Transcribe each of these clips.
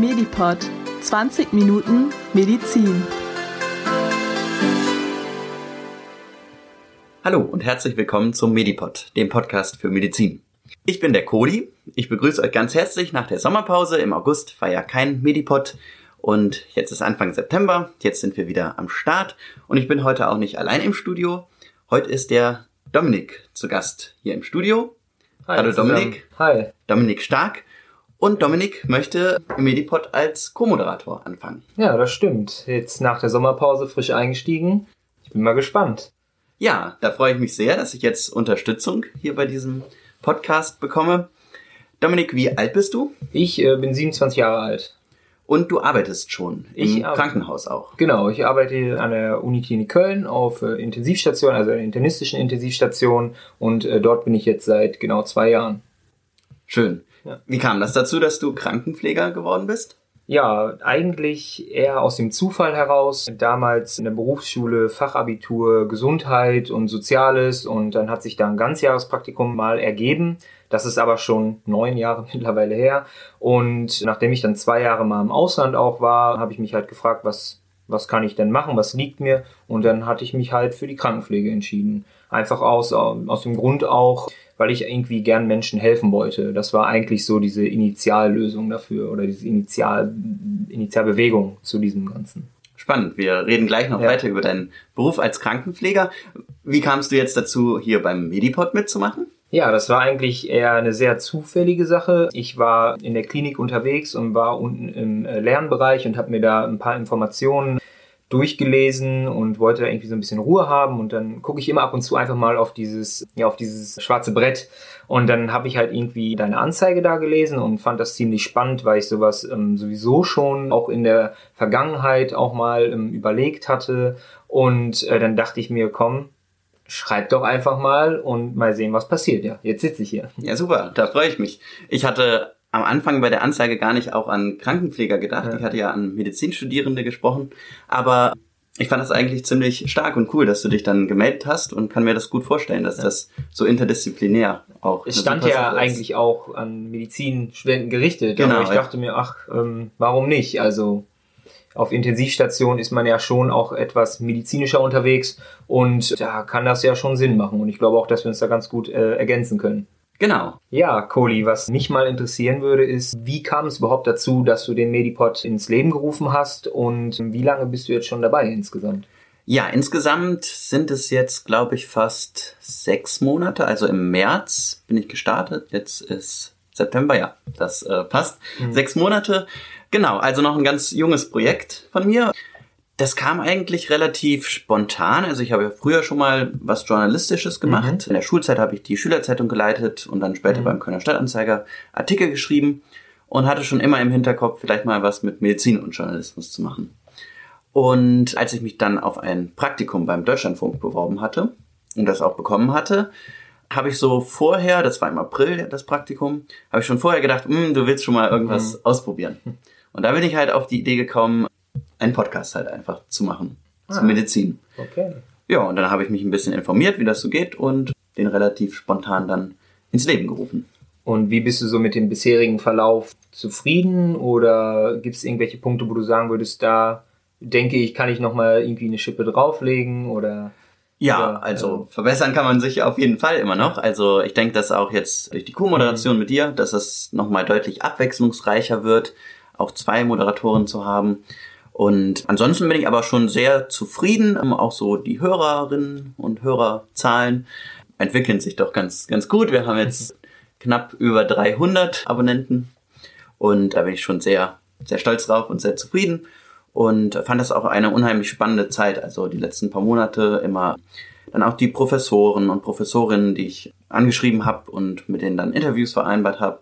Medipod 20 Minuten Medizin. Hallo und herzlich willkommen zum Medipod, dem Podcast für Medizin. Ich bin der Cody. Ich begrüße euch ganz herzlich nach der Sommerpause. Im August war ja kein Medipod und jetzt ist Anfang September. Jetzt sind wir wieder am Start und ich bin heute auch nicht allein im Studio. Heute ist der Dominik zu Gast hier im Studio. Hi, Hallo zusammen. Dominik. Hi. Dominik Stark. Und Dominik möchte im Medipod als Co-Moderator anfangen. Ja, das stimmt. Jetzt nach der Sommerpause frisch eingestiegen. Ich bin mal gespannt. Ja, da freue ich mich sehr, dass ich jetzt Unterstützung hier bei diesem Podcast bekomme. Dominik, wie alt bist du? Ich äh, bin 27 Jahre alt. Und du arbeitest schon im Ich arbeite. Krankenhaus auch. Genau, ich arbeite an der Uniklinik Köln auf äh, Intensivstation, also einer internistischen Intensivstation und äh, dort bin ich jetzt seit genau zwei Jahren. Schön. Ja. Wie kam das dazu, dass du Krankenpfleger geworden bist? Ja, eigentlich eher aus dem Zufall heraus. Damals in der Berufsschule Fachabitur Gesundheit und Soziales und dann hat sich da ein Ganzjahrespraktikum mal ergeben. Das ist aber schon neun Jahre mittlerweile her. Und nachdem ich dann zwei Jahre mal im Ausland auch war, habe ich mich halt gefragt, was, was kann ich denn machen, was liegt mir? Und dann hatte ich mich halt für die Krankenpflege entschieden. Einfach aus, aus dem Grund auch, weil ich irgendwie gern Menschen helfen wollte. Das war eigentlich so diese Initiallösung dafür oder diese Initial, Initialbewegung zu diesem Ganzen. Spannend. Wir reden gleich noch Ja. weiter über deinen Beruf als Krankenpfleger. Wie kamst du jetzt dazu, hier beim Medipod mitzumachen? Ja, das war eigentlich eher eine sehr zufällige Sache. Ich war in der Klinik unterwegs und war unten im äh, Lernbereich und habe mir da ein paar Informationen durchgelesen und wollte da irgendwie so ein bisschen Ruhe haben und dann gucke ich immer ab und zu einfach mal auf dieses ja auf dieses schwarze Brett und dann habe ich halt irgendwie deine Anzeige da gelesen und fand das ziemlich spannend, weil ich sowas ähm, sowieso schon auch in der Vergangenheit auch mal ähm, überlegt hatte und äh, dann dachte ich mir, komm, schreib doch einfach mal und mal sehen, was passiert. Ja, jetzt sitze ich hier. Ja, super. Da freue ich mich. Ich hatte am Anfang bei der Anzeige gar nicht auch an Krankenpfleger gedacht. Ja. Ich hatte ja an Medizinstudierende gesprochen. Aber ich fand das eigentlich ziemlich stark und cool, dass du dich dann gemeldet hast und kann mir das gut vorstellen, dass das so interdisziplinär auch Es eine stand ja ist. eigentlich auch an Medizinstudenten gerichtet. Genau, aber ich ja. dachte mir, ach, ähm, warum nicht? Also auf Intensivstation ist man ja schon auch etwas medizinischer unterwegs und da kann das ja schon Sinn machen. Und ich glaube auch, dass wir uns da ganz gut äh, ergänzen können. Genau. Ja, Kohli, was mich mal interessieren würde, ist, wie kam es überhaupt dazu, dass du den Medipod ins Leben gerufen hast und wie lange bist du jetzt schon dabei insgesamt? Ja, insgesamt sind es jetzt, glaube ich, fast sechs Monate. Also im März bin ich gestartet. Jetzt ist September, ja, das äh, passt. Sechs Monate. Genau, also noch ein ganz junges Projekt von mir. Das kam eigentlich relativ spontan. Also ich habe ja früher schon mal was Journalistisches gemacht. In der Schulzeit habe ich die Schülerzeitung geleitet und dann später beim Kölner Stadtanzeiger Artikel geschrieben und hatte schon immer im Hinterkopf, vielleicht mal was mit Medizin und Journalismus zu machen. Und als ich mich dann auf ein Praktikum beim Deutschlandfunk beworben hatte und das auch bekommen hatte, habe ich so vorher, das war im April das Praktikum, habe ich schon vorher gedacht, "Hm, du willst schon mal irgendwas ausprobieren. Und da bin ich halt auf die Idee gekommen, einen Podcast halt einfach zu machen zur Ah. Medizin. Okay. Ja, und dann habe ich mich ein bisschen informiert, wie das so geht und den relativ spontan dann ins Leben gerufen. Und wie bist du so mit dem bisherigen Verlauf zufrieden oder gibt es irgendwelche Punkte, wo du sagen würdest, da denke ich, kann ich nochmal irgendwie eine Schippe drauflegen oder Ja, also verbessern kann man sich auf jeden Fall immer noch. Also ich denke, dass auch jetzt durch die Co-Moderation mit dir, dass es nochmal deutlich abwechslungsreicher wird, auch zwei Moderatoren zu haben. Und ansonsten bin ich aber schon sehr zufrieden. Ähm, Auch so die Hörerinnen und Hörerzahlen entwickeln sich doch ganz, ganz gut. Wir haben jetzt knapp über 300 Abonnenten und da bin ich schon sehr, sehr stolz drauf und sehr zufrieden und fand das auch eine unheimlich spannende Zeit. Also die letzten paar Monate immer dann auch die Professoren und Professorinnen, die ich angeschrieben habe und mit denen dann Interviews vereinbart habe.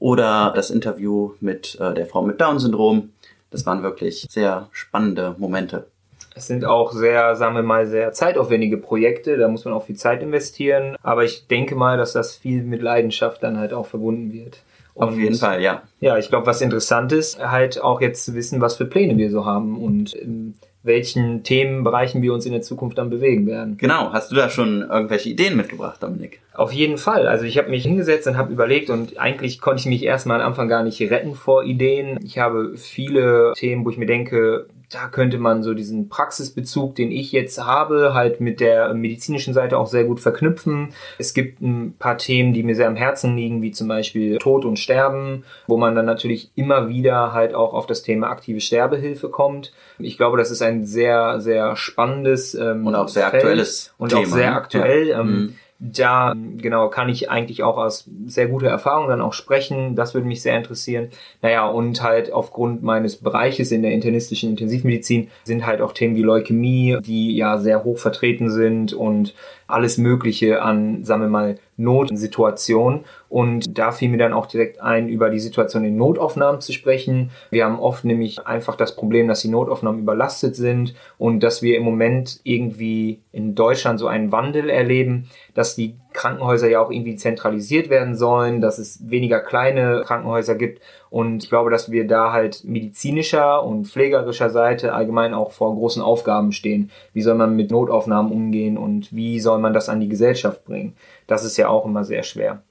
Oder das Interview mit äh, der Frau mit Down-Syndrom. Das waren wirklich sehr spannende Momente. es sind auch sehr, sagen wir mal, sehr zeitaufwendige Projekte, da muss man auch viel Zeit investieren, aber ich denke mal, dass das viel mit Leidenschaft dann halt auch verbunden wird. Auf Und jeden Fall, ja. Ja, ich glaube, was interessant ist, halt auch jetzt zu wissen, was für Pläne wir so haben und ähm, welchen Themenbereichen wir uns in der Zukunft dann bewegen werden. Genau, hast du da schon irgendwelche Ideen mitgebracht, Dominik? Auf jeden Fall. Also ich habe mich hingesetzt und habe überlegt und eigentlich konnte ich mich erstmal am Anfang gar nicht retten vor Ideen. Ich habe viele Themen, wo ich mir denke, da könnte man so diesen Praxisbezug, den ich jetzt habe, halt mit der medizinischen Seite auch sehr gut verknüpfen. Es gibt ein paar Themen, die mir sehr am Herzen liegen, wie zum Beispiel Tod und Sterben, wo man dann natürlich immer wieder halt auch auf das Thema aktive Sterbehilfe kommt. Ich glaube, das ist ein sehr, sehr spannendes ähm, und auch sehr Feld aktuelles und Thema, auch sehr ne? aktuell. Ja. Ähm, Mhm. Da genau kann ich eigentlich auch aus sehr guter Erfahrung dann auch sprechen. Das würde mich sehr interessieren. Naja, und halt aufgrund meines Bereiches in der internistischen Intensivmedizin sind halt auch Themen wie Leukämie, die ja sehr hoch vertreten sind und alles Mögliche an, sagen wir mal, Notsituationen. Und da fiel mir dann auch direkt ein, über die Situation in Notaufnahmen zu sprechen. Wir haben oft nämlich einfach das Problem, dass die Notaufnahmen überlastet sind und dass wir im Moment irgendwie in Deutschland so einen Wandel erleben, dass die Krankenhäuser ja auch irgendwie zentralisiert werden sollen, dass es weniger kleine Krankenhäuser gibt. Und ich glaube, dass wir da halt medizinischer und pflegerischer Seite allgemein auch vor großen Aufgaben stehen. Wie soll man mit Notaufnahmen umgehen und wie soll man das an die Gesellschaft bringen? Das ist ja auch immer sehr schwer.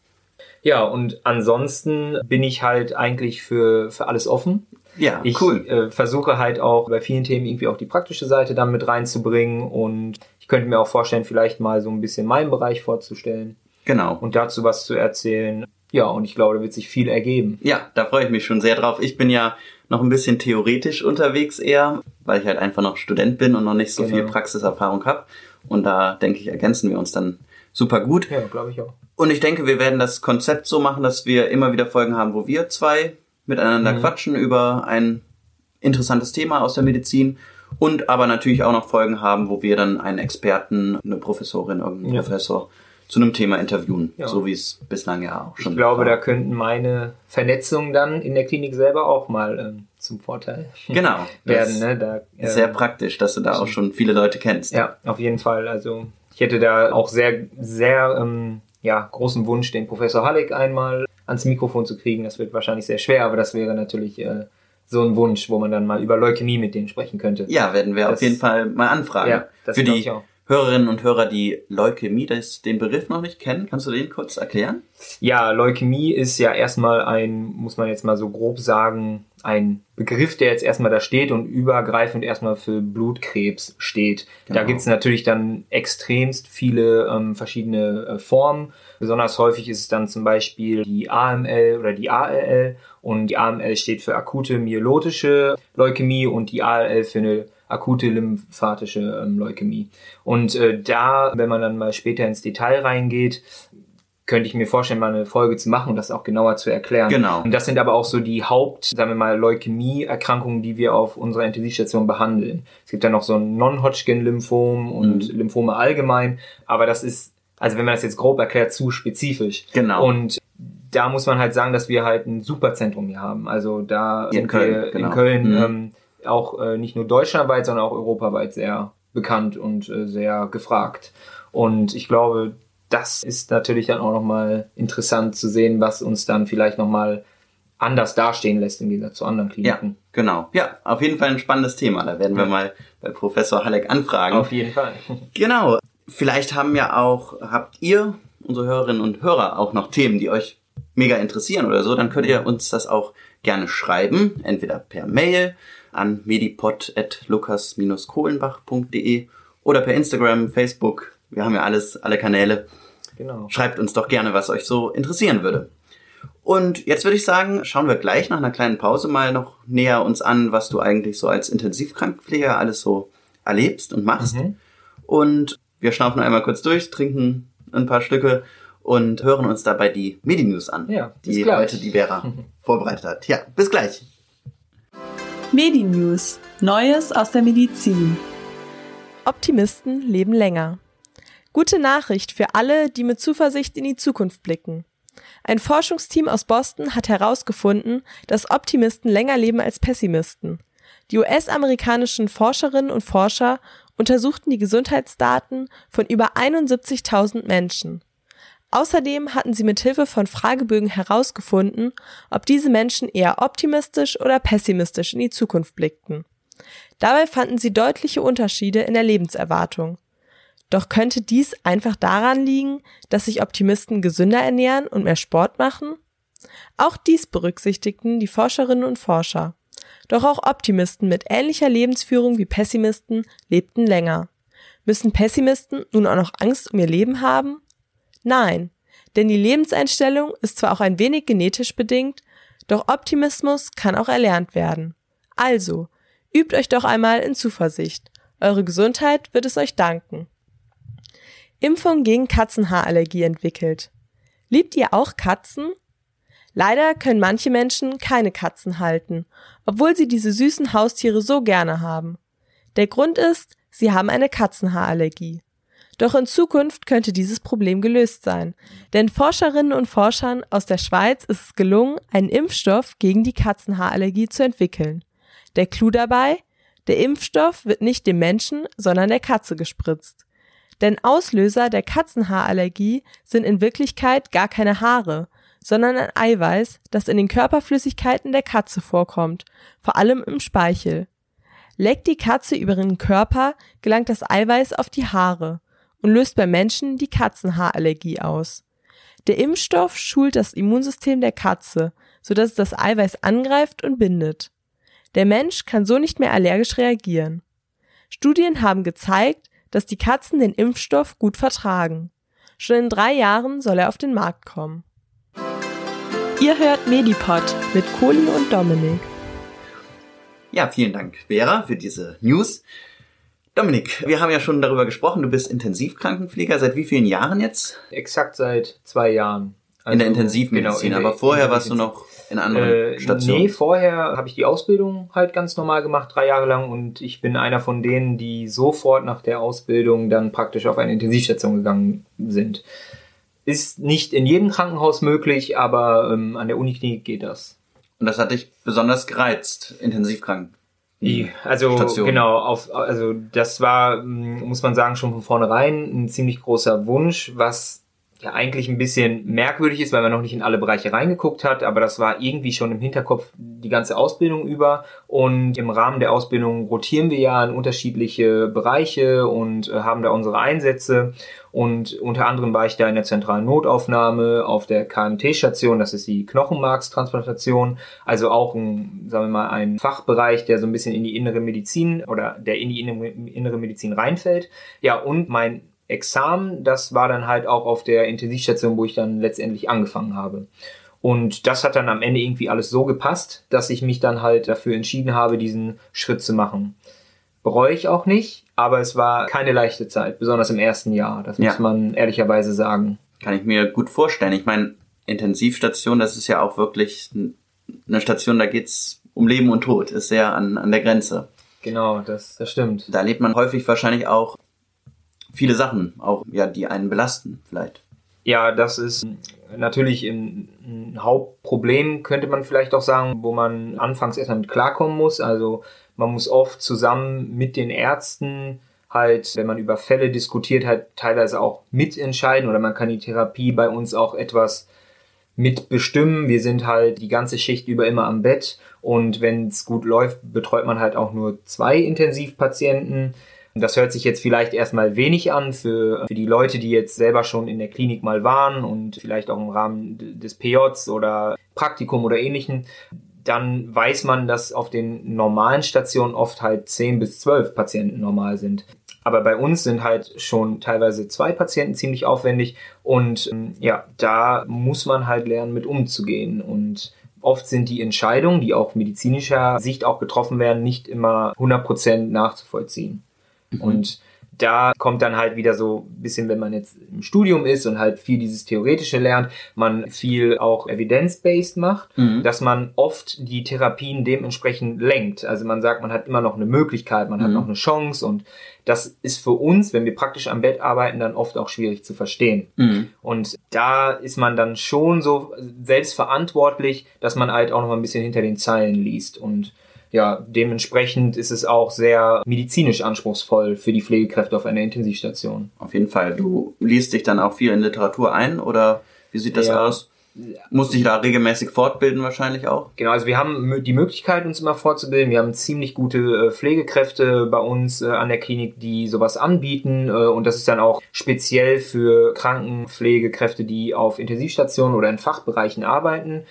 Ja, und ansonsten bin ich halt eigentlich für, für alles offen. Ja, Ich cool. äh, versuche halt auch bei vielen Themen irgendwie auch die praktische Seite dann mit reinzubringen und ich könnte mir auch vorstellen, vielleicht mal so ein bisschen meinen Bereich vorzustellen Genau. und dazu was zu erzählen. Ja, und ich glaube, da wird sich viel ergeben. Ja, da freue ich mich schon sehr drauf. Ich bin ja noch ein bisschen theoretisch unterwegs eher, weil ich halt einfach noch Student bin und noch nicht so Genau. viel Praxiserfahrung habe. Und da denke ich, ergänzen wir uns dann super gut. Ja, glaube ich auch. Und ich denke, wir werden das Konzept so machen, dass wir immer wieder Folgen haben, wo wir zwei miteinander Mhm. quatschen über ein interessantes Thema aus der Medizin und aber natürlich auch noch Folgen haben, wo wir dann einen Experten, eine Professorin, irgendeinen Ja. Professor zu einem Thema interviewen, Ja. so wie es bislang ja auch schon Ich glaube, da war. könnten meine Vernetzungen dann in der Klinik selber auch mal ähm, zum Vorteil genau werden. Ne? Da, ähm, sehr praktisch, dass du da auch schon viele Leute kennst. Ja, auf jeden Fall. Also ich hätte da auch sehr, sehr ähm, ja, großen Wunsch, den Professor Halleck einmal ans Mikrofon zu kriegen. Das wird wahrscheinlich sehr schwer, aber das wäre natürlich äh, so ein Wunsch, wo man dann mal über Leukämie mit denen sprechen könnte. Ja, werden wir Das- auf jeden Fall mal anfragen. Ja, das Für die ich auch. Hörerinnen und Hörer, die Leukämie, das, den Begriff noch nicht kennen, kannst du den kurz erklären? Ja, Leukämie ist ja erstmal ein, muss man jetzt mal so grob sagen, ein Begriff, der jetzt erstmal da steht und übergreifend erstmal für Blutkrebs steht. Da Genau. gibt's natürlich dann extremst viele ähm, verschiedene äh, Formen. Besonders häufig ist es dann zum Beispiel die AML oder die ALL und die AML steht für akute myelotische Leukämie und die ALL für eine akute lymphatische ähm, Leukämie. Und äh, da, wenn man dann mal später ins Detail reingeht, könnte ich mir vorstellen, mal eine Folge zu machen und das auch genauer zu erklären. Genau. Und das sind aber auch so die Haupt, sagen wir mal, Leukämie-Erkrankungen, die wir auf unserer Intensivstation behandeln. Es gibt dann noch so ein Non-Hodgkin-Lymphom und Mhm. Lymphome allgemein, aber das ist, also wenn man das jetzt grob erklärt, zu spezifisch. Genau. Und da muss man halt sagen, dass wir halt ein Superzentrum hier haben. Also da In sind Köln, wir genau. in Köln Mhm. ähm, auch äh, nicht nur deutschlandweit, sondern auch europaweit sehr bekannt und äh, sehr gefragt. Und ich glaube, das ist natürlich dann auch nochmal interessant zu sehen, was uns dann vielleicht nochmal anders dastehen lässt im Gegensatz zu anderen Ja, Kliniken. genau. Ja, auf jeden Fall ein spannendes Thema. Da werden wir Ja. mal bei Professor Halleck anfragen. Auf jeden Fall. Genau. Vielleicht haben ja auch, habt ihr, unsere Hörerinnen und Hörer, auch noch Themen, die euch mega interessieren oder so, dann könnt ihr uns das auch gerne schreiben, entweder per Mail an medipod.lukas-kohlenbach.de oder per Instagram, Facebook. Wir haben ja alles, alle Kanäle. Genau. Schreibt uns doch gerne, was euch so interessieren würde. Und jetzt würde ich sagen, schauen wir gleich nach einer kleinen Pause mal noch näher uns an, was du eigentlich so als Intensivkrankenpfleger alles so erlebst und machst. Mhm. Und wir schnaufen einmal kurz durch, trinken ein paar Stücke und hören uns dabei die Medi-News an, Ja, die gleich. heute die Vera vorbereitet hat. Ja, bis gleich. Medi-News. Neues aus der Medizin. Optimisten leben länger. Gute Nachricht für alle, die mit Zuversicht in die Zukunft blicken. Ein Forschungsteam aus Boston hat herausgefunden, dass Optimisten länger leben als Pessimisten. Die US-amerikanischen Forscherinnen und Forscher untersuchten die Gesundheitsdaten von über 71.000 Menschen. Außerdem hatten sie mit Hilfe von Fragebögen herausgefunden, ob diese Menschen eher optimistisch oder pessimistisch in die Zukunft blickten. Dabei fanden sie deutliche Unterschiede in der Lebenserwartung. Doch könnte dies einfach daran liegen, dass sich Optimisten gesünder ernähren und mehr Sport machen? Auch dies berücksichtigten die Forscherinnen und Forscher. Doch auch Optimisten mit ähnlicher Lebensführung wie Pessimisten lebten länger. Müssen Pessimisten nun auch noch Angst um ihr Leben haben? Nein, denn die Lebenseinstellung ist zwar auch ein wenig genetisch bedingt, doch Optimismus kann auch erlernt werden. Also, übt euch doch einmal in Zuversicht. Eure Gesundheit wird es euch danken. Impfung gegen Katzenhaarallergie entwickelt. Liebt ihr auch Katzen? Leider können manche Menschen keine Katzen halten, obwohl sie diese süßen Haustiere so gerne haben. Der Grund ist, sie haben eine Katzenhaarallergie. Doch in Zukunft könnte dieses Problem gelöst sein, denn Forscherinnen und Forschern aus der Schweiz ist es gelungen, einen Impfstoff gegen die Katzenhaarallergie zu entwickeln. Der Clou dabei? Der Impfstoff wird nicht dem Menschen, sondern der Katze gespritzt. Denn Auslöser der Katzenhaarallergie sind in Wirklichkeit gar keine Haare, sondern ein Eiweiß, das in den Körperflüssigkeiten der Katze vorkommt, vor allem im Speichel. Leckt die Katze über ihren Körper, gelangt das Eiweiß auf die Haare und löst bei Menschen die Katzenhaarallergie aus. Der Impfstoff schult das Immunsystem der Katze, sodass es das Eiweiß angreift und bindet. Der Mensch kann so nicht mehr allergisch reagieren. Studien haben gezeigt, dass die Katzen den Impfstoff gut vertragen. Schon in drei Jahren soll er auf den Markt kommen. Ihr hört Medipod mit Kohli und Dominik. Ja, vielen Dank, Vera, für diese News. Dominik, wir haben ja schon darüber gesprochen, du bist Intensivkrankenpfleger. Seit wie vielen Jahren jetzt? Exakt seit zwei Jahren. Also, in der Intensivmedizin, genau, in aber vorher warst du noch in anderen äh, Stationen. Nee, vorher habe ich die Ausbildung halt ganz normal gemacht, drei Jahre lang. Und ich bin einer von denen, die sofort nach der Ausbildung dann praktisch auf eine Intensivstation gegangen sind. Ist nicht in jedem Krankenhaus möglich, aber ähm, an der Uniklinik geht das. Und das hat dich besonders gereizt, Intensivkranken. Also Station. genau, auf, also das war, mm, muss man sagen, schon von vornherein ein ziemlich großer Wunsch, was ja eigentlich ein bisschen merkwürdig ist, weil man noch nicht in alle Bereiche reingeguckt hat, aber das war irgendwie schon im Hinterkopf die ganze Ausbildung über. Und im Rahmen der Ausbildung rotieren wir ja in unterschiedliche Bereiche und äh, haben da unsere Einsätze. Und unter anderem war ich da in der zentralen Notaufnahme auf der KMT-Station, das ist die Knochenmarkstransplantation, also auch ein, sagen wir mal, ein Fachbereich, der so ein bisschen in die innere Medizin oder der in die innere Medizin reinfällt. Ja, und mein Examen, das war dann halt auch auf der Intensivstation, wo ich dann letztendlich angefangen habe. Und das hat dann am Ende irgendwie alles so gepasst, dass ich mich dann halt dafür entschieden habe, diesen Schritt zu machen. Bereue ich auch nicht, aber es war keine leichte Zeit, besonders im ersten Jahr. Das ja. muss man ehrlicherweise sagen. Kann ich mir gut vorstellen. Ich meine, Intensivstation, das ist ja auch wirklich eine Station, da geht's um Leben und Tod, ist sehr an, an der Grenze. Genau, das, das stimmt. Da lebt man häufig wahrscheinlich auch viele Sachen, auch ja, die einen belasten vielleicht. Ja, das ist natürlich ein, Hauptproblem, könnte man vielleicht auch sagen, wo man anfangs erstmal mit klarkommen muss. Also man muss oft zusammen mit den Ärzten halt, wenn man über Fälle diskutiert, halt teilweise auch mitentscheiden oder man kann die Therapie bei uns auch etwas mitbestimmen. Wir sind halt die ganze Schicht über immer am Bett und wenn es gut läuft, betreut man halt auch nur zwei Intensivpatienten. Das hört sich jetzt vielleicht erstmal wenig an für, für die Leute, die jetzt selber schon in der Klinik mal waren und vielleicht auch im Rahmen des PJs oder Praktikum oder ähnlichen. Dann weiß man, dass auf den normalen Stationen oft halt 10 bis 12 Patienten normal sind. Aber bei uns sind halt schon teilweise zwei Patienten ziemlich aufwendig und ähm, ja, da muss man halt lernen, mit umzugehen und Oft sind die Entscheidungen, die auch medizinischer Sicht auch getroffen werden, nicht immer 100% nachzuvollziehen. Mhm. Und da kommt dann halt wieder so ein bisschen, wenn man jetzt im Studium ist und halt viel dieses Theoretische lernt, man viel auch evidence-based macht, mhm. dass man oft die Therapien dementsprechend lenkt. Also man sagt, man hat immer noch eine Möglichkeit, man mhm. hat noch eine Chance und das ist für uns, wenn wir praktisch am Bett arbeiten, dann oft auch schwierig zu verstehen. Mhm. Und da ist man dann schon so selbstverantwortlich, dass man halt auch noch mal ein bisschen hinter den Zeilen liest und ja, dementsprechend ist es auch sehr medizinisch anspruchsvoll für die Pflegekräfte auf einer Intensivstation. Auf jeden Fall. Du liest dich dann auch viel in Literatur ein oder wie sieht das ja. aus? Musste ich da regelmäßig fortbilden wahrscheinlich auch? Genau, also wir haben die Möglichkeit, uns immer fortzubilden. Wir haben ziemlich gute äh, Pflegekräfte bei uns äh, an der Klinik, die sowas anbieten. Äh, und das ist dann auch speziell für Krankenpflegekräfte, die auf Intensivstationen oder in Fachbereichen arbeiten.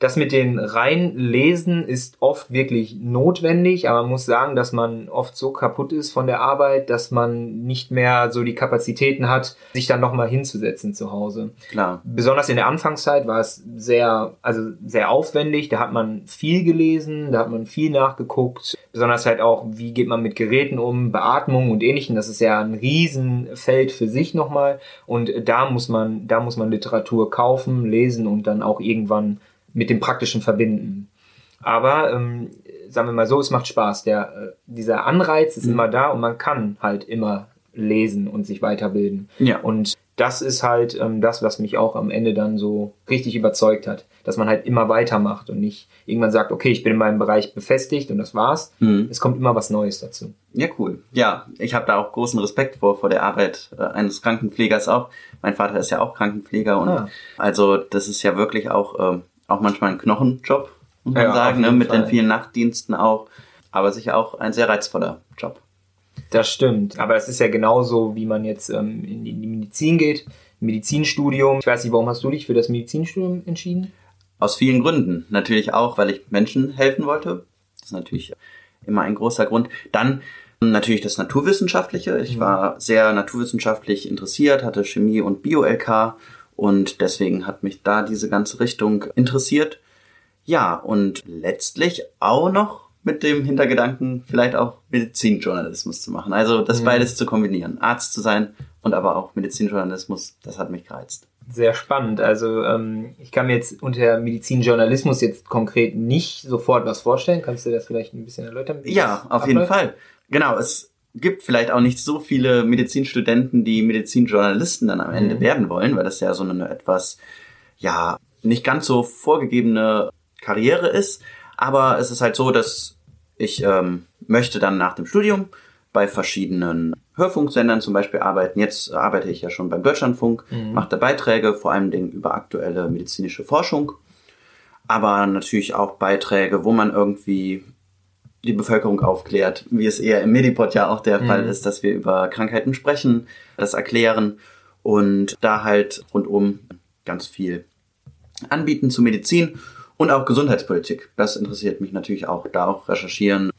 Das mit den Reinlesen ist oft wirklich notwendig, aber man muss sagen, dass man oft so kaputt ist von der Arbeit, dass man nicht mehr so die Kapazitäten hat, sich dann nochmal hinzusetzen zu Hause. Klar. Besonders in der Anfangszeit war es sehr, also sehr aufwendig. Da hat man viel gelesen, da hat man viel nachgeguckt. Besonders halt auch, wie geht man mit Geräten um, Beatmung und ähnlichem. Das ist ja ein Riesenfeld für sich nochmal. Und da muss man, da muss man Literatur kaufen, lesen und dann auch irgendwann mit dem Praktischen verbinden. Aber ähm, sagen wir mal so, es macht Spaß. Der, äh, dieser Anreiz ist mhm. immer da und man kann halt immer lesen und sich weiterbilden. Ja. Und das ist halt ähm, das, was mich auch am Ende dann so richtig überzeugt hat, dass man halt immer weitermacht und nicht irgendwann sagt, okay, ich bin in meinem Bereich befestigt und das war's. Mhm. Es kommt immer was Neues dazu. Ja, cool. Ja, ich habe da auch großen Respekt vor vor der Arbeit äh, eines Krankenpflegers auch. Mein Vater ist ja auch Krankenpfleger und ah. also das ist ja wirklich auch ähm, auch manchmal ein Knochenjob, muss man ja, sagen, ne? mit Fall. den vielen Nachtdiensten auch. Aber sicher auch ein sehr reizvoller Job. Das stimmt. Aber es ist ja genauso, wie man jetzt ähm, in, die, Medizin geht. Medizinstudium. Ich weiß nicht, warum hast du dich für das Medizinstudium entschieden? Aus vielen Gründen. Natürlich auch, weil ich Menschen helfen wollte. Das ist natürlich immer ein großer Grund. Dann natürlich das Naturwissenschaftliche. Ich mhm. war sehr naturwissenschaftlich interessiert, hatte Chemie und Bio-LK und deswegen hat mich da diese ganze Richtung interessiert. Ja, und letztlich auch noch mit dem Hintergedanken, vielleicht auch Medizinjournalismus zu machen. Also das mhm. beides zu kombinieren. Arzt zu sein und aber auch Medizinjournalismus, das hat mich gereizt. Sehr spannend. Also ähm, ich kann mir jetzt unter Medizinjournalismus jetzt konkret nicht sofort was vorstellen. Kannst du das vielleicht ein bisschen erläutern? Ja, auf abläuft? jeden Fall. Genau, es gibt vielleicht auch nicht so viele Medizinstudenten, die Medizinjournalisten dann am Ende mhm. werden wollen, weil das ja so eine etwas, ja, nicht ganz so vorgegebene Karriere ist. Aber es ist halt so, dass ich ähm, möchte dann nach dem Studium bei verschiedenen Hörfunksendern zum Beispiel arbeiten. Jetzt arbeite ich ja schon beim Deutschlandfunk, mhm. mache da Beiträge, vor allem über aktuelle medizinische Forschung, aber natürlich auch Beiträge, wo man irgendwie die Bevölkerung aufklärt, wie es eher im Medipod ja auch der mhm. Fall ist, dass wir über Krankheiten sprechen, das erklären und da halt rundum ganz viel anbieten zu Medizin und auch Gesundheitspolitik. Das interessiert mich natürlich auch, da auch recherchieren,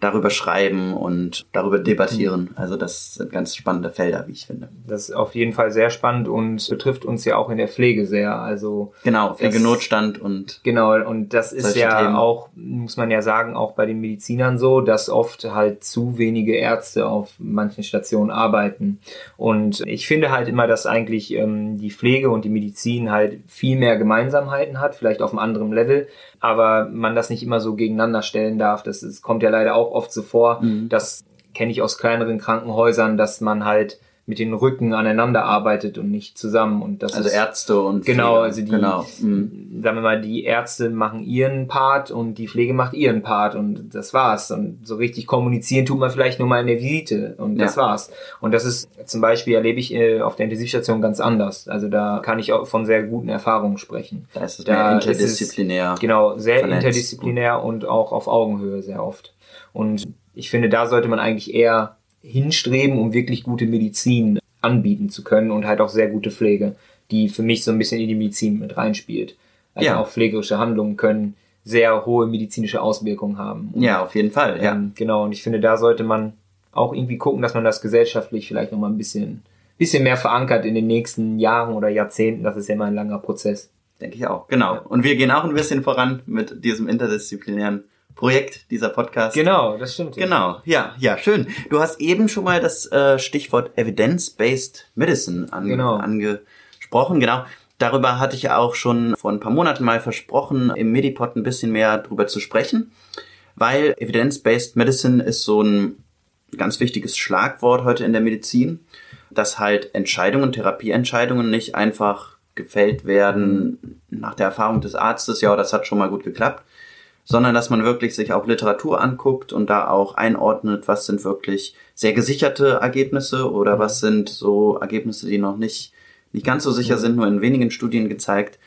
darüber schreiben und darüber debattieren. Mhm. Also das sind ganz spannende Felder, wie ich finde. Das ist auf jeden Fall sehr spannend und betrifft uns ja auch in der Pflege sehr. Also genau, Pflegenotstand und genau und das ist ja Themen. auch muss man ja sagen auch bei den Medizinern so, dass oft halt zu wenige Ärzte auf manchen Stationen arbeiten und ich finde halt immer, dass eigentlich ähm, die Pflege und die Medizin halt viel mehr Gemeinsamkeiten hat, vielleicht auf einem anderen Level aber man das nicht immer so gegeneinander stellen darf. Das, das kommt ja leider auch oft so vor. Mhm. Das kenne ich aus kleineren Krankenhäusern, dass man halt mit den Rücken aneinander arbeitet und nicht zusammen. Und das also ist, Ärzte und genau, Pflege. also die, genau. Mhm. sagen wir mal, die Ärzte machen ihren Part und die Pflege macht ihren Part und das war's. Und so richtig kommunizieren tut man vielleicht nur mal in der Visite und das ja. war's. Und das ist zum Beispiel erlebe ich äh, auf der Intensivstation ganz anders. Also da kann ich auch von sehr guten Erfahrungen sprechen. Da ist es da mehr interdisziplinär. Es, genau, sehr vernetzt. interdisziplinär und auch auf Augenhöhe sehr oft. Und ich finde, da sollte man eigentlich eher hinstreben, um wirklich gute Medizin anbieten zu können und halt auch sehr gute Pflege, die für mich so ein bisschen in die Medizin mit reinspielt. Also ja. auch pflegerische Handlungen können sehr hohe medizinische Auswirkungen haben. Und, ja, auf jeden Fall, ja. Ähm, genau, und ich finde, da sollte man auch irgendwie gucken, dass man das gesellschaftlich vielleicht nochmal ein bisschen, bisschen mehr verankert in den nächsten Jahren oder Jahrzehnten. Das ist ja immer ein langer Prozess. Denke ich auch, genau. Und wir gehen auch ein bisschen voran mit diesem interdisziplinären Projekt, dieser Podcast. Genau, das stimmt. Genau, ja, ja, schön. Du hast eben schon mal das äh, Stichwort Evidence-Based Medicine an, genau. angesprochen. Genau. Darüber hatte ich auch schon vor ein paar Monaten mal versprochen, im Medipod ein bisschen mehr drüber zu sprechen, weil Evidence-Based Medicine ist so ein ganz wichtiges Schlagwort heute in der Medizin, dass halt Entscheidungen, Therapieentscheidungen nicht einfach gefällt werden nach der Erfahrung des Arztes, ja, das hat schon mal gut geklappt, sondern dass man wirklich sich auch Literatur anguckt und da auch einordnet, was sind wirklich sehr gesicherte Ergebnisse oder was sind so Ergebnisse, die noch nicht, nicht ganz so sicher sind, nur in wenigen Studien gezeigt.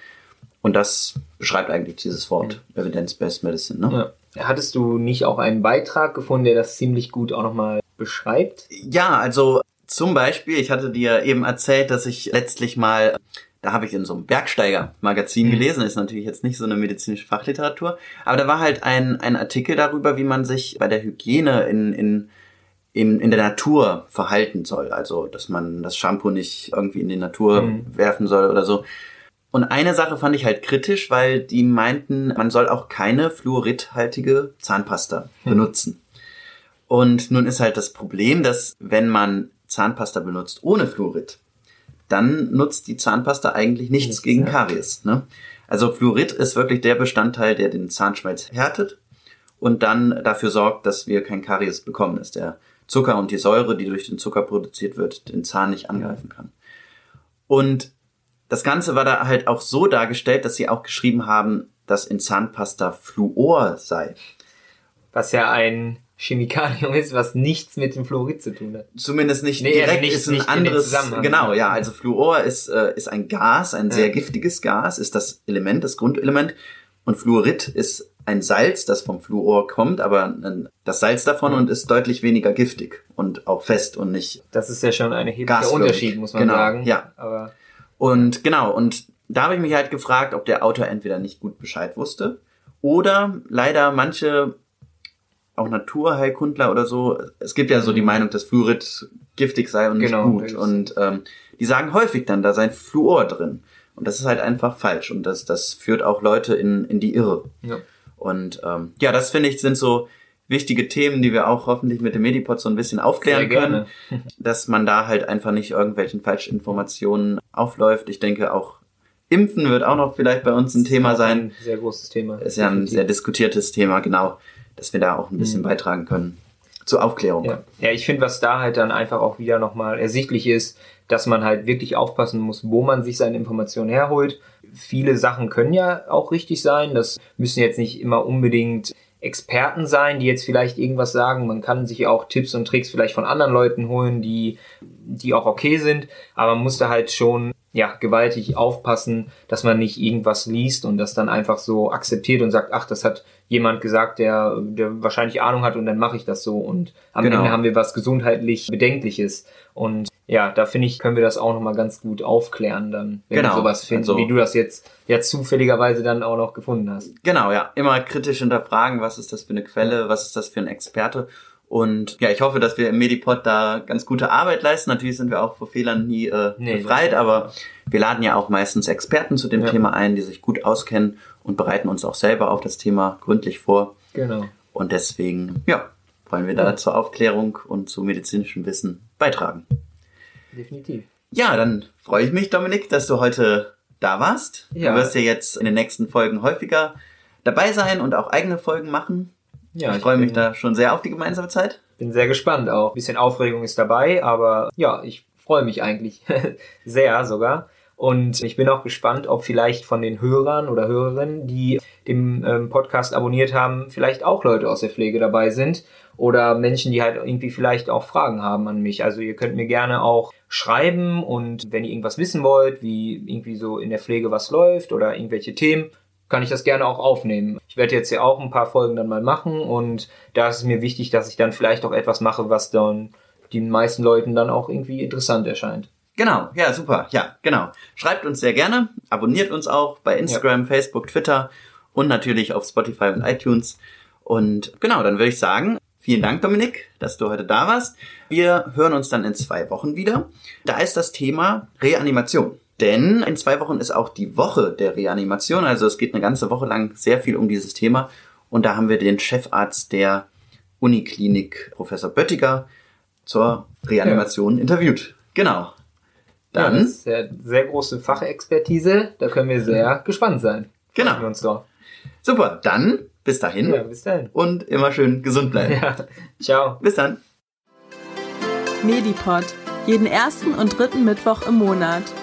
Und das beschreibt eigentlich dieses Wort Evidence-Based Medicine. Ne? Ja. Hattest du nicht auch einen Beitrag gefunden, der das ziemlich gut auch nochmal beschreibt? Ja, also zum Beispiel, ich hatte dir eben erzählt, dass ich letztlich mal, da habe ich in so einem Bergsteiger-Magazin Mhm. gelesen, ist natürlich jetzt nicht so eine medizinische Fachliteratur, aber da war halt ein, ein Artikel darüber, wie man sich bei der Hygiene in, in, in, in der Natur verhalten soll. Also, dass man das Shampoo nicht irgendwie in die Natur Mhm. werfen soll oder so. Und eine Sache fand ich halt kritisch, weil die meinten, man soll auch keine fluoridhaltige Zahnpasta benutzen. Und nun ist halt das Problem, dass wenn man Zahnpasta benutzt ohne Fluorid, dann nutzt die Zahnpasta eigentlich nichts Nichts, gegen ja. Karies. Ne? Also Fluorid ist wirklich der Bestandteil, der den Zahnschmelz härtet und dann dafür sorgt, dass wir kein Karies bekommen, dass der Zucker und die Säure, die durch den Zucker produziert wird, den Zahn nicht angreifen kann. Und das Ganze war da halt auch so dargestellt, dass sie auch geschrieben haben, dass in Zahnpasta Fluor sei. Was ja ein Chemikalium ist, was nichts mit dem Fluorid zu tun hat. Zumindest nicht Nee, also direkt, nicht- ist ein anderes. Genau, ja, also Fluor ist, äh, ist ein Gas, ein sehr Ja. giftiges Gas, ist das Element, das Grundelement. Und Fluorid ist ein Salz, das vom Fluor kommt, aber das Salz davon Mhm. und ist deutlich weniger giftig und auch fest und nicht. Das ist ja schon ein erheblicher. Unterschied, muss man Genau, sagen. ja. Aber Und genau, und da habe ich mich halt gefragt, ob der Autor entweder nicht gut Bescheid wusste oder leider manche auch Naturheilkundler oder so, es gibt ja so die Meinung, dass Fluorid giftig sei und nicht Genau, gut. das ist- Und ähm, die sagen häufig dann, da sei Fluor drin. Und das ist halt einfach falsch. Und das, das führt auch Leute in, in die Irre. ja. Und ähm, ja, das finde ich sind so wichtige Themen, die wir auch hoffentlich mit dem Medipod so ein bisschen aufklären können, dass man da halt einfach nicht irgendwelchen Falschinformationen aufläuft. Ich denke auch Impfen wird auch noch vielleicht bei uns ein Thema sein. Ein sehr großes Thema. Ist ja ein sehr diskutiertes Thema, genau, dass wir da auch ein bisschen Mhm. beitragen können zur Aufklärung. Ja, ja ich finde, was da halt dann einfach auch wieder nochmal ersichtlich ist, dass man halt wirklich aufpassen muss, wo man sich seine Informationen herholt. Viele Sachen können ja auch richtig sein. Das müssen jetzt nicht immer unbedingt Experten sein, die jetzt vielleicht irgendwas sagen. Man kann sich auch Tipps und Tricks vielleicht von anderen Leuten holen, die, die auch okay sind. Aber man muss da halt schon ja, gewaltig aufpassen, dass man nicht irgendwas liest und das dann einfach so akzeptiert und sagt, ach, das hat jemand gesagt, der, der wahrscheinlich Ahnung hat und dann mache ich das so und am Genau. Ende haben wir was gesundheitlich Bedenkliches und ja, da finde ich, können wir das auch nochmal ganz gut aufklären dann, wenn Genau. wir sowas finden, Also- wie du das jetzt ja zufälligerweise dann auch noch gefunden hast. Genau, ja. Immer kritisch hinterfragen, was ist das für eine Quelle, was ist das für ein Experte. Und ja, ich hoffe, dass wir im Medipod da ganz gute Arbeit leisten. Natürlich sind wir auch vor Fehlern nie äh, Nee, befreit, aber wir laden ja auch meistens Experten zu dem Ja. Thema ein, die sich gut auskennen und bereiten uns auch selber auf das Thema gründlich vor. Genau. Und deswegen, ja, wollen wir da zur Aufklärung und zu medizinischem Wissen beitragen. Definitiv. Ja, dann freue ich mich, Dominik, dass du heute da warst. Ja. Du wirst ja jetzt in den nächsten Folgen häufiger dabei sein und auch eigene Folgen machen. Ja, ich freue mich da schon sehr auf die gemeinsame Zeit. Bin sehr gespannt auch. Ein bisschen Aufregung ist dabei, aber ja, ich freue mich eigentlich sehr sogar. Und ich bin auch gespannt, ob vielleicht von den Hörern oder Hörerinnen, die den ähm, Podcast abonniert haben, vielleicht auch Leute aus der Pflege dabei sind oder Menschen, die halt irgendwie vielleicht auch Fragen haben an mich. Also ihr könnt mir gerne auch schreiben und wenn ihr irgendwas wissen wollt, wie irgendwie so in der Pflege was läuft oder irgendwelche Themen, kann ich das gerne auch aufnehmen. Ich werde jetzt ja auch ein paar Folgen dann mal machen und da ist es mir wichtig, dass ich dann vielleicht auch etwas mache, was dann den meisten Leuten dann auch irgendwie interessant erscheint. Genau, ja, super. Ja, genau. Schreibt uns sehr gerne, abonniert uns auch bei Instagram, Facebook, Twitter und natürlich auf Spotify und iTunes. Und genau, dann würde ich sagen, vielen Dank, Dominik, dass du heute da warst. Wir hören uns dann in zwei Wochen wieder. Da ist das Thema Reanimation. Denn in zwei Wochen ist auch die Woche der Reanimation. Also es geht eine ganze Woche lang sehr viel um dieses Thema. Und da haben wir den Chefarzt der Uniklinik, Professor Böttiger, zur Reanimation interviewt. Genau. Ja, Dann, das ist ja sehr große Fachexpertise, da können wir sehr gespannt sein. Genau. Wir uns drauf. super, dann bis dahin Ja, bis dann. und immer schön gesund bleiben. Ja, ciao. Bis dann. Medipod. Jeden ersten und dritten Mittwoch im Monat.